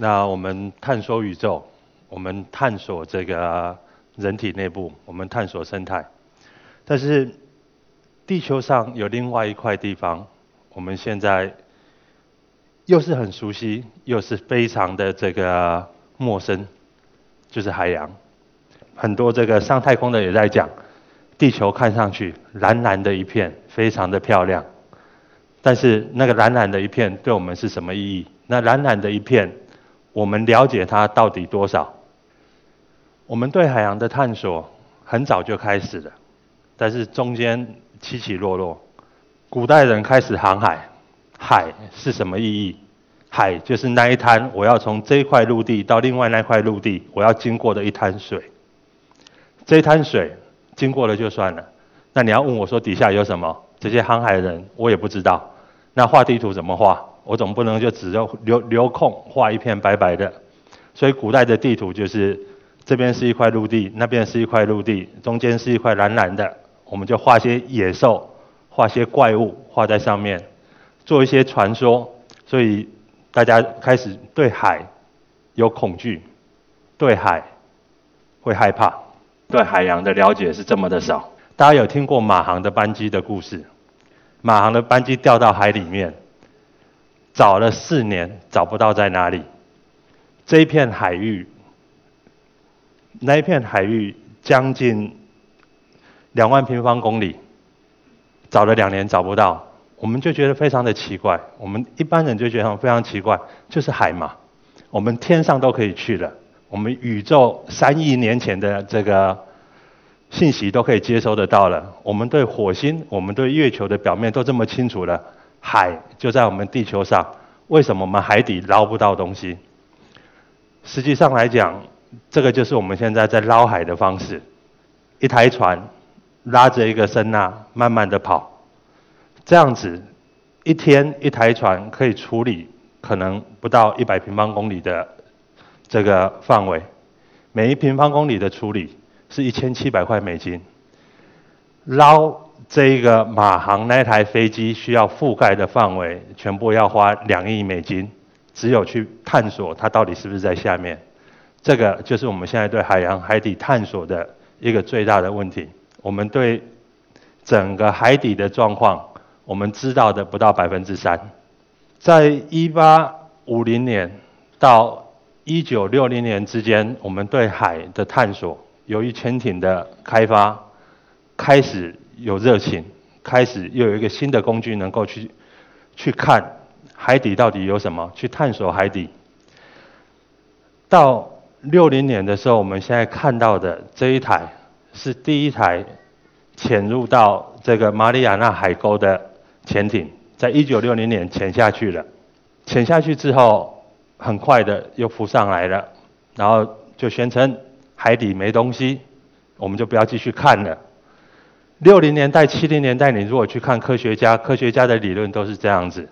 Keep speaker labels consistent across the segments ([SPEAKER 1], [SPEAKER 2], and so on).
[SPEAKER 1] 那我们探索宇宙，我们探索这个人体内部，我们探索生态。但是地球上有另外一块地方，我们现在又是很熟悉，又是非常的这个陌生，就是海洋。很多这个上太空的也在讲，地球看上去蓝蓝的一片，非常的漂亮。但是那个蓝蓝的一片对我们是什么意义？那蓝蓝的一片，我们了解它到底多少？我们对海洋的探索很早就开始了，但是中间起起落落。古代人开始航海，海是什么意义？海就是那一滩，我要从这一块陆地到另外那块陆地，我要经过的一滩水。这一滩水经过了就算了，那你要问我说底下有什么？这些航海人我也不知道。那画地图怎么画？我总不能就只留留留空画一片白白的。所以古代的地图就是这边是一块陆地，那边是一块陆地，中间是一块蓝蓝的，我们就画些野兽，画些怪物画在上面，做一些传说。所以大家开始对海有恐惧，对海会害怕。对海洋的了解是这么的少。大家有听过马航的班机的故事？马航的班机掉到海里面，找了四年找不到在哪里。这一片海域，那一片海域将近两万平方公里，找了两年找不到，我们就觉得非常的奇怪。我们一般人就觉得非常奇怪，就是海嘛，我们天上都可以去了。我们宇宙三亿年前的这个信息都可以接收得到了。我们对火星、我们对月球的表面都这么清楚了，海就在我们地球上，为什么我们海底捞不到东西？实际上来讲，这个就是我们现在在捞海的方式：一台船拉着一个声呐，慢慢的跑，这样子一天一台船可以处理可能不到一百平方公里的。这个范围，每一平方公里的处理是一千七百块美金。捞这一个马航那台飞机需要覆盖的范围，全部要花两亿美金，只有去探索它到底是不是在下面。这个就是我们现在对海洋海底探索的一个最大的问题。我们对整个海底的状况，我们知道的不到百分之三。在一八五零年到一九六零年之间，我们对海的探索，由于潜艇的开发，开始有热情，开始又有一个新的工具能够去去看海底到底有什么，去探索海底。到六零年的时候，我们现在看到的这一台是第一台潜入到这个马里亚纳海沟的潜艇，在一九六零年潜下去了。潜下去之后。很快的又浮上来了，然后就宣称海底没东西，我们就不要继续看了。六零年代、七零年代，你如果去看科学家，科学家的理论都是这样子：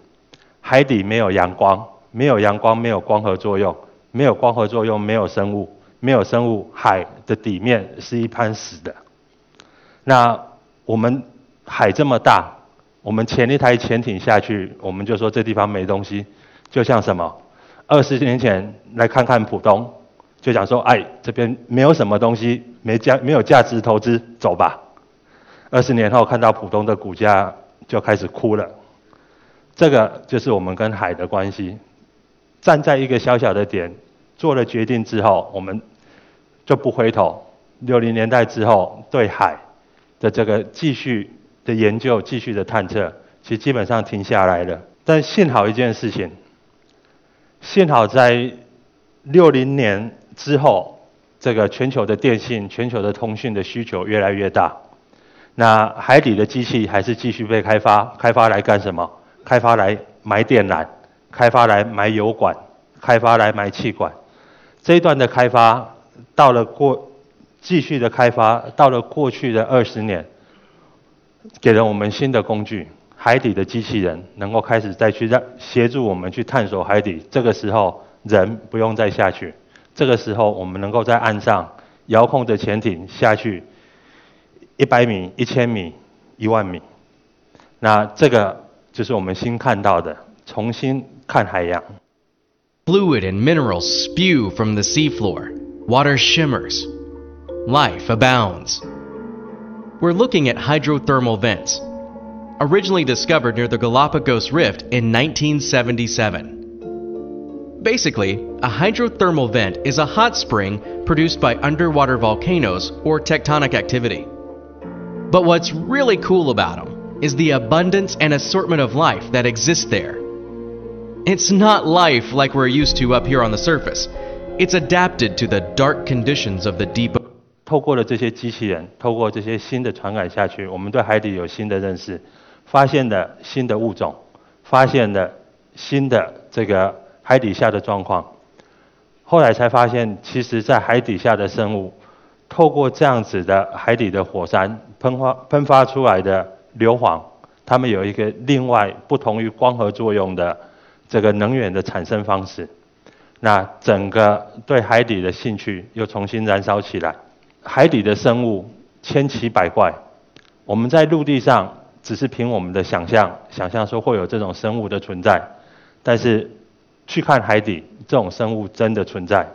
[SPEAKER 1] 海底没有阳光，没有阳光，没有光合作用，没有光合作用，没有生物，没有生物，海的底面是一滩死的。那我们海这么大，我们潜一台潜艇下去，我们就说这地方没东西，就像什么？二十年前来看看浦东，就讲说，哎，这边没有什么东西，没价没有价值投资，走吧。二十年后看到浦东的股价就开始哭了。这个就是我们跟海的关系。站在一个小小的点做了决定之后，我们就不回头。六零年代之后，对海的这个继续的研究、继续的探测，其实基本上停下来了。但幸好一件事情。幸好在六零年之后，这个全球的电信、全球的通讯的需求越来越大。那海底的机器还是继续被开发，开发来干什么？开发来埋电缆，开发来埋油管，开发来埋气管。这一段的开发到了过，继续的开发到了过去的二十年，给了我们新的工具。海底的机器人能够开始再去让协助我们去探索海底，这个时候人不用再下去，这个时候我们能够在岸上遥控着潜艇下去一百米、一千米、一万米，那这个就是我们新看到的，重新看海洋。
[SPEAKER 2] Fluid and minerals spew from the seafloor. Water shimmers. Life abounds. We're looking at hydrothermal vents, originally discovered near the Galapagos Rift in 1977. Basically, a hydrothermal vent is a hot spring produced by underwater volcanoes or tectonic activity. But what's really cool about them is the abundance and assortment of life that exists there. It's not life like we're used to up here on the surface. It's adapted to the dark conditions of the deep
[SPEAKER 1] 透过了这些机器人，透过这些新的传感下去，我们对海底有新的认识，发现了新的物种，发现了新的这个海底下的状况。后来才发现，其实，在海底下的生物，透过这样子的海底的火山 喷发喷发出来的硫磺，它们有一个另外不同于光合作用的这个能源的产生方式。那整个对海底的兴趣又重新燃烧起来。海底的生物千奇百怪，我们在陆地上只是凭我们的想象，想象说会有这种生物的存在，但是去看海底，这种生物真的存在。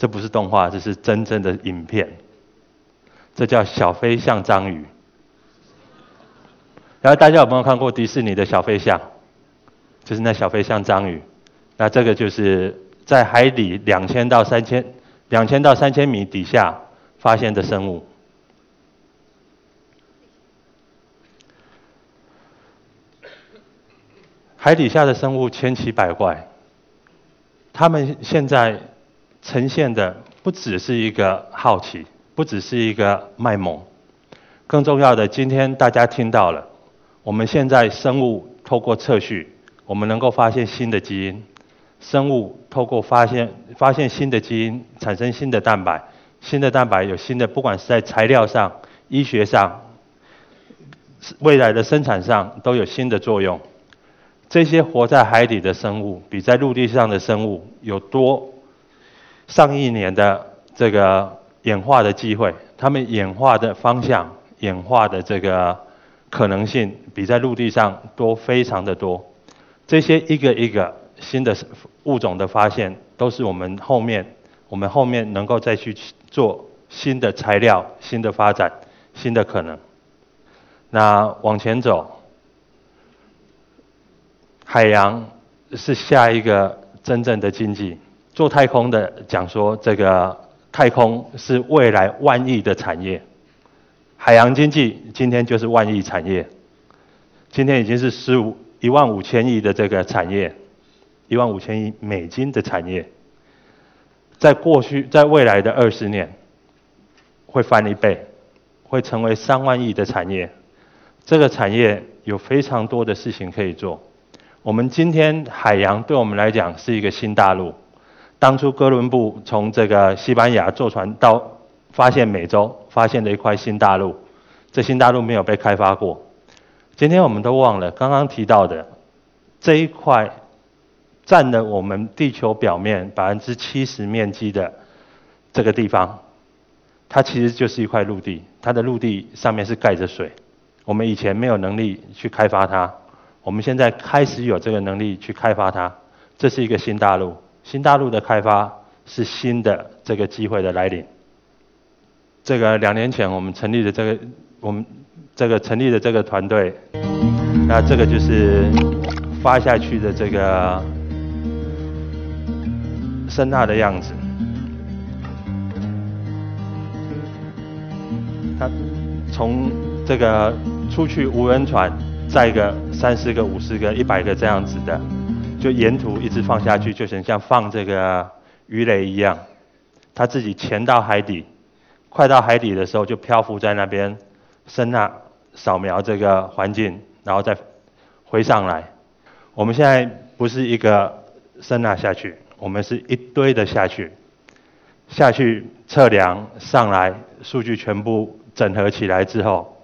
[SPEAKER 1] 这不是动画，这是真正的影片。这叫小飞象章鱼。然后大家有没有看过迪士尼的小飞象？就是那小飞象章鱼。那这个就是在海底两千到三千、两千到三千米底下发现的生物。海底下的生物千奇百怪，他们现在呈现的不只是一个好奇。不只是一个卖萌，更重要的，今天大家听到了，我们现在生物透过测序，我们能够发现新的基因，生物透过发现发现新的基因，产生新的蛋白，新的蛋白有新的，不管是在材料上、医学上、未来的生产上都有新的作用。这些活在海底的生物，比在陆地上的生物有多上亿年的这个。演化的机会，它们演化的方向、演化的这个可能性，比在陆地上多非常的多。这些一个一个新的物种的发现，都是我们后面我们后面能够再去做新的材料、新的发展、新的可能。那往前走，海洋是下一个真正的经济。做太空的讲说这个。太空是未来万亿的产业，海洋经济今天就是万亿产业，今天已经是十五一万五千亿的这个产业，一万五千亿美金的产业，在过去在未来的二十年会翻一倍，会成为三万亿的产业，这个产业有非常多的事情可以做。我们今天海洋对我们来讲是一个新大陆。当初哥伦布从这个西班牙坐船到发现美洲，发现了一块新大陆，这新大陆没有被开发过。今天我们都忘了刚刚提到的这一块占了我们地球表面百分之七十面积的这个地方，它其实就是一块陆地，它的陆地上面是盖着水。我们以前没有能力去开发它，我们现在开始有这个能力去开发它，这是一个新大陆。新大陆的开发是新的这个机会的来临。这个两年前我们成立的这个我们这个成立的这个团队，那这个就是发下去的这个声呐的样子。它从这个出去无人船载个三十个、五十个、一百个这样子的。就沿途一直放下去，就像像放这个鱼雷一样，它自己潜到海底，快到海底的时候就漂浮在那边，声呐扫描这个环境，然后再回上来。我们现在不是一个声呐下去，我们是一堆的下去，下去测量上来，数据全部整合起来之后，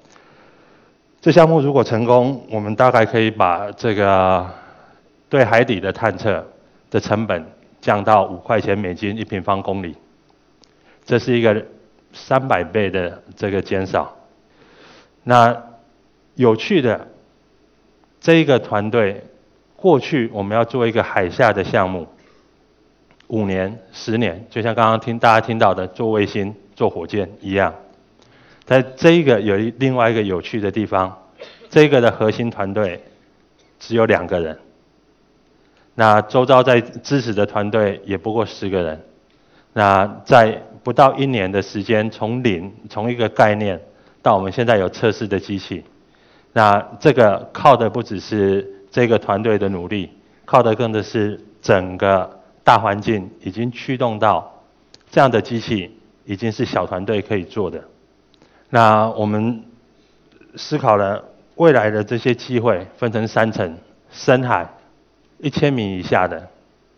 [SPEAKER 1] 这项目如果成功，我们大概可以把这个。对海底的探测的成本降到五块钱美金一平方公里，这是一个三百倍的这个减少。那有趣的，这一个团队过去我们要做一个海下的项目，五年、十年，就像刚刚听大家听到的做卫星、做火箭一样。在这一个有另外一个有趣的地方，这个的核心团队只有两个人。那周遭在支持的团队也不过十个人，那在不到一年的时间，从零从一个概念到我们现在有测试的机器，那这个靠的不只是这个团队的努力，靠的更的是整个大环境已经驱动到这样的机器已经是小团队可以做的。那我们思考了未来的这些机会，分成三层：深海。一千米以下的，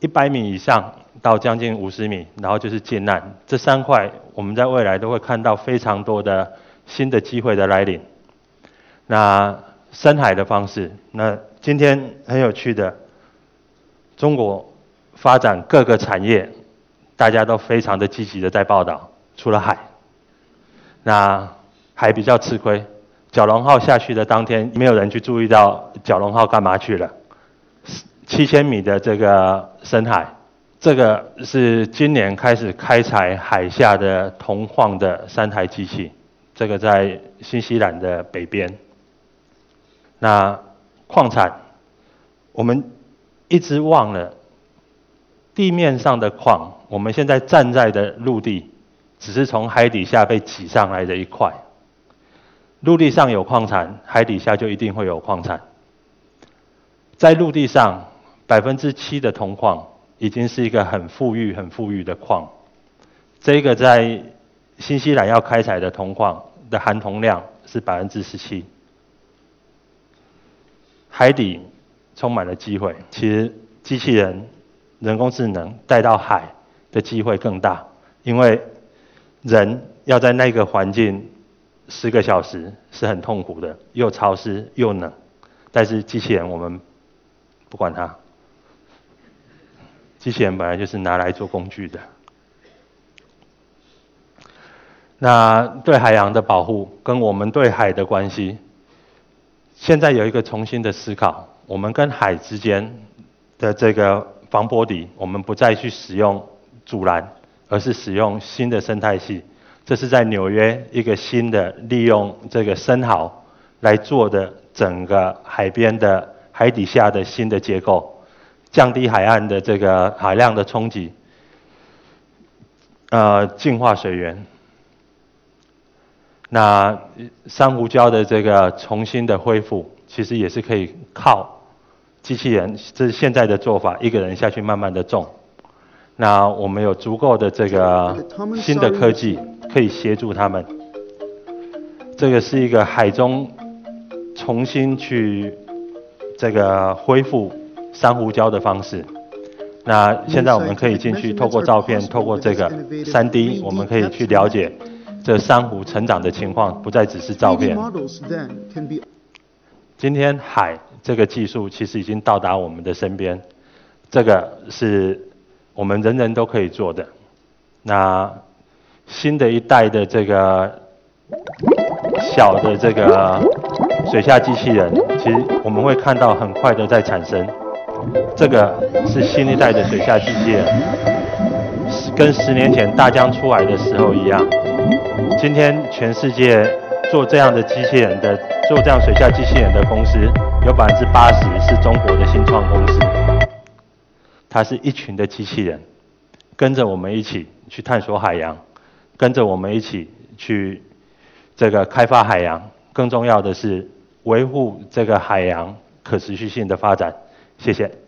[SPEAKER 1] 一百米以上到将近五十米，然后就是近岸。这三块，我们在未来都会看到非常多的新的机会的来临。那深海的方式，那今天很有趣的，中国发展各个产业，大家都非常的积极的在报道。除了海，那海比较吃亏。蛟龙号下去的当天，没有人去注意到蛟龙号干嘛去了。七千米的这个深海，这个是今年开始开采海下的铜矿的三台机器，这个在新西兰的北边。那矿产，我们一直忘了地面上的矿，我们现在站在的陆地，只是从海底下被挤上来的一块。陆地上有矿产，海底下就一定会有矿产。在陆地上。百分之七的铜矿已经是一个很富裕、很富裕的矿。这个在新西兰要开采的铜矿的含铜量是百分之十七。海底充满了机会，其实机器人、人工智能带到海的机会更大，因为人要在那个环境十个小时是很痛苦的，又潮湿又冷。但是机器人我们不管它。机器人本来就是拿来做工具的。那对海洋的保护跟我们对海的关系，现在有一个重新的思考。我们跟海之间的这个防波堤，我们不再去使用阻拦，而是使用新的生态系。这是在纽约一个新的利用这个生蚝来做的整个海边的海底下的新的结构。降低海岸的这个海量的冲击，呃，净化水源。那珊瑚礁的这个重新的恢复，其实也是可以靠机器人，这是现在的做法，一个人下去慢慢的种。那我们有足够的这个新的科技，可以协助他们。这个是一个海中重新去这个恢复。珊瑚礁的方式，那现在我们可以进去，透过照片，透过这个三 D，我们可以去了解这珊瑚成长的情况，不再只是照片。今天海这个技术其实已经到达我们的身边，这个是我们人人都可以做的。那新的一代的这个小的这个水下机器人，其实我们会看到很快的在产生。这个是新一代的水下机器人，跟十年前大疆出来的时候一样。今天全世界做这样的机器人的，做这样水下机器人的公司，有百分之八十是中国的新创公司。它是一群的机器人，跟着我们一起去探索海洋，跟着我们一起去这个开发海洋。更重要的是维护这个海洋可持续性的发展。谢谢。